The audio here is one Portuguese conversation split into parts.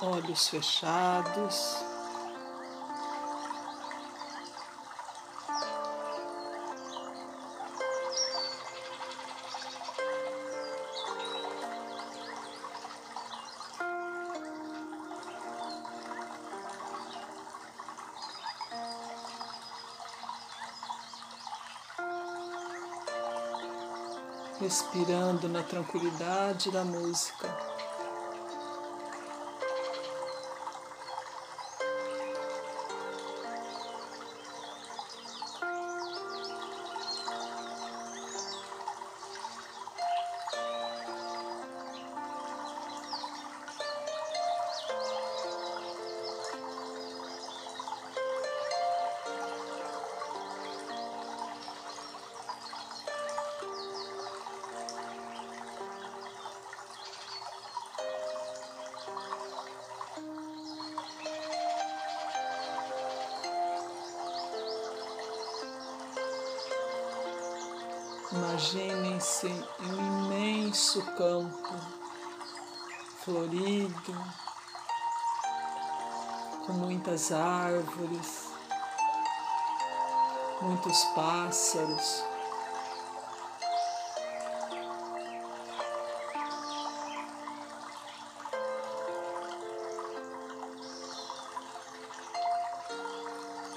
olhos fechados. respirando na tranquilidade da música. Imaginem-se em um imenso campo florido, com muitas árvores, muitos pássaros.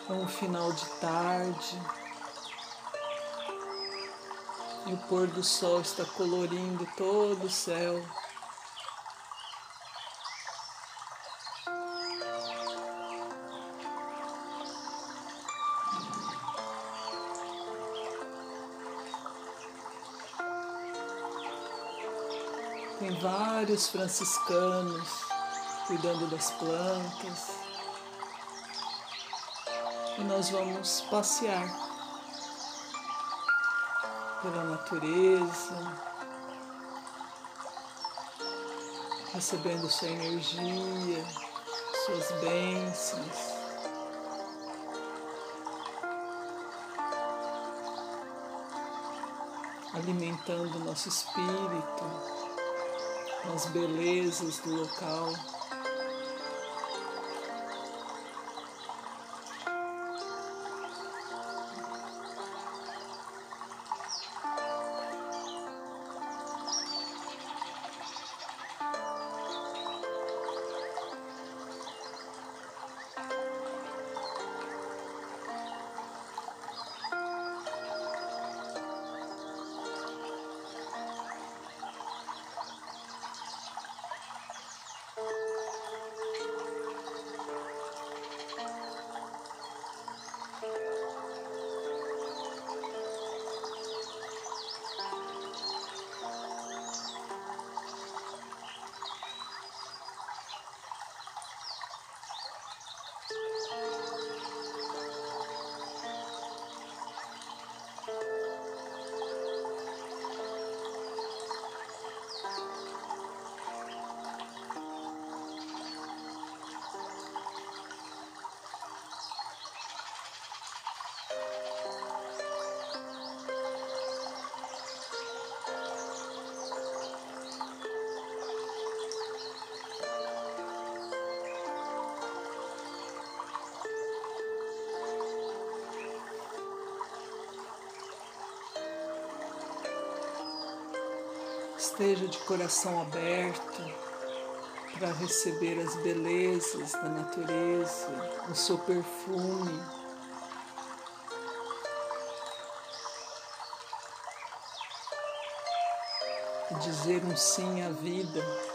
É um final de tarde. E o pôr do sol está colorindo todo o céu. Tem vários franciscanos cuidando das plantas. E nós vamos passear pela natureza, recebendo sua energia, suas bênçãos. Alimentando nosso espírito, as belezas do local. Esteja de coração aberto para receber as belezas da natureza, o seu perfume. E dizer um sim à vida.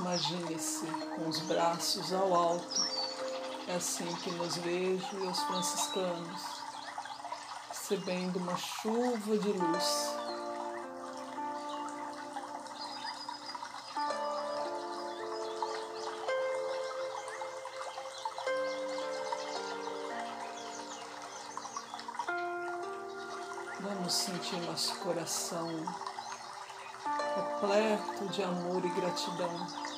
Imagine-se com os braços ao alto. É assim que nos vejo e os franciscanos, recebendo uma chuva de luz. Vamos sentir nosso coração repleto de amor e gratidão.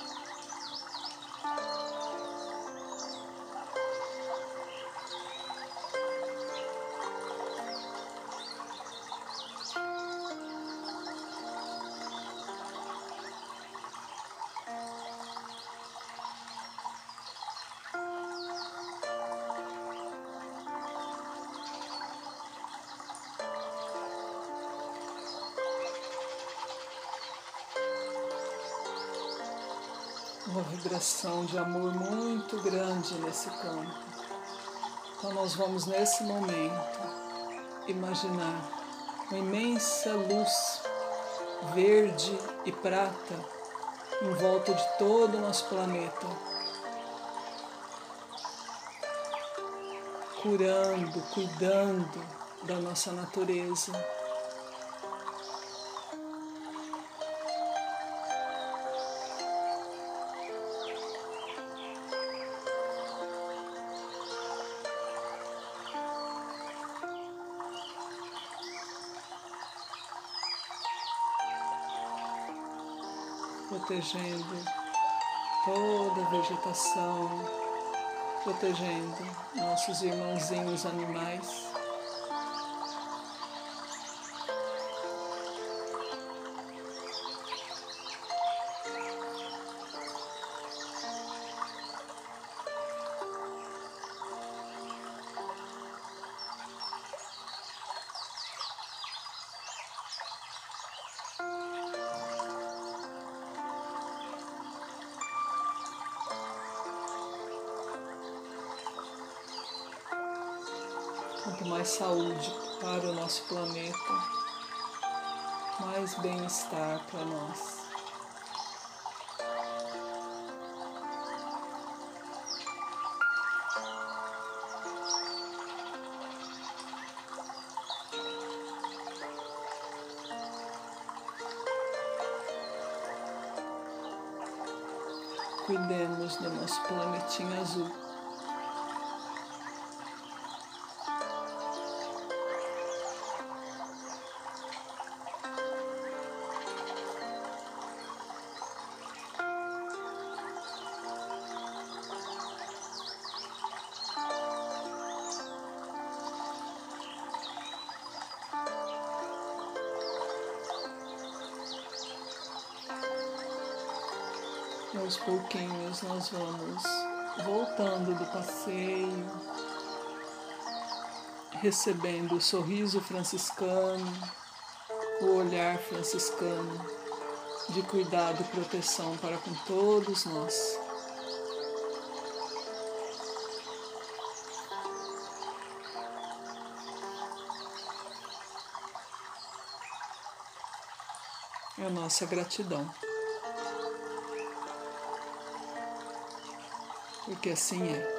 Uma vibração de amor muito grande nesse campo. Então, nós vamos nesse momento imaginar uma imensa luz verde e prata em volta de todo o nosso planeta, curando, cuidando da nossa natureza. Protegendo toda a vegetação, protegendo nossos irmãozinhos animais. Quanto mais saúde para o nosso planeta, mais bem-estar para nós. Cuidemos do nosso planetinho azul. Aos pouquinhos nós vamos voltando do passeio, recebendo o sorriso franciscano, o olhar franciscano de cuidado e proteção para com todos nós. É a nossa gratidão. Porque assim é.